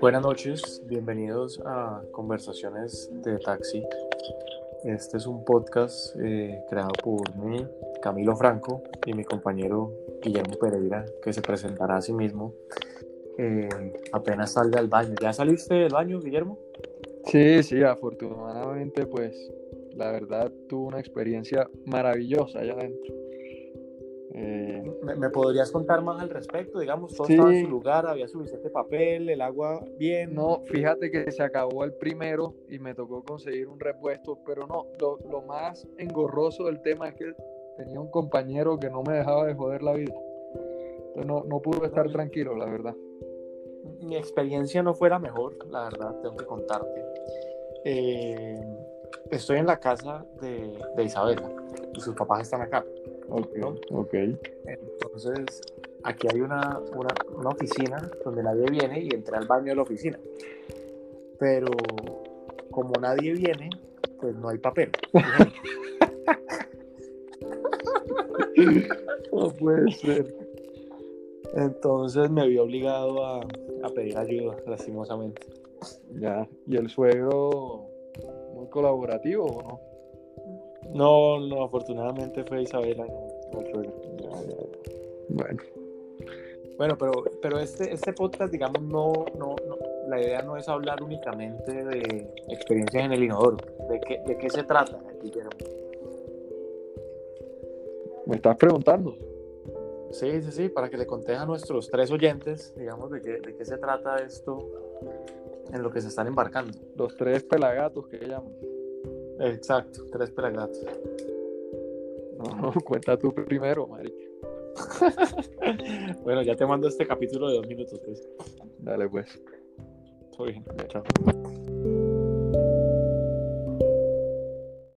Buenas noches, bienvenidos a Conversaciones de Taxi. Este es un podcast eh, creado por mí, Camilo Franco, y mi compañero Guillermo Pereira, que se presentará a sí mismo eh, apenas salga del baño. ¿Ya saliste del baño, Guillermo? Sí, sí, afortunadamente, pues la verdad tuve una experiencia maravillosa allá adentro. Eh, ¿Me, podrías contar más al respecto? Digamos, todo estaba en su lugar, había suficiente papel, el agua bien. No, fíjate que se acabó el primero y me tocó conseguir un repuesto, pero no, lo, más engorroso del tema es que tenía un compañero que no me dejaba de joder la vida. Entonces no, no pude estar tranquilo, la verdad. Mi experiencia no fuera mejor, la verdad, tengo que contarte. Eh, estoy en la casa de, de Isabela y sus papás están acá. Ok. Entonces, aquí hay una, una, oficina donde nadie viene y entré al baño de la oficina. Pero como nadie viene, pues no hay papel. no puede ser. Entonces me vi obligado a, a pedir ayuda, lastimosamente. Ya, ¿y el suegro muy colaborativo o no? No, no, afortunadamente fue Isabela, Bueno. Bueno, pero, pero este, este podcast, digamos, no, no, la idea no es hablar únicamente de experiencias en el inodoro. ¿De qué, de qué se trata, Guillermo? ¿Me estás preguntando? Sí, sí, sí, para que le contes a nuestros tres oyentes, digamos, de qué, de qué se trata esto en lo que se están embarcando. Los tres pelagatos que llaman. Exacto, tres pelagatos. No, cuenta tú primero, marica. bueno, ya te mando este capítulo de dos minutos, pues. Dale, pues. Todo bien, chao.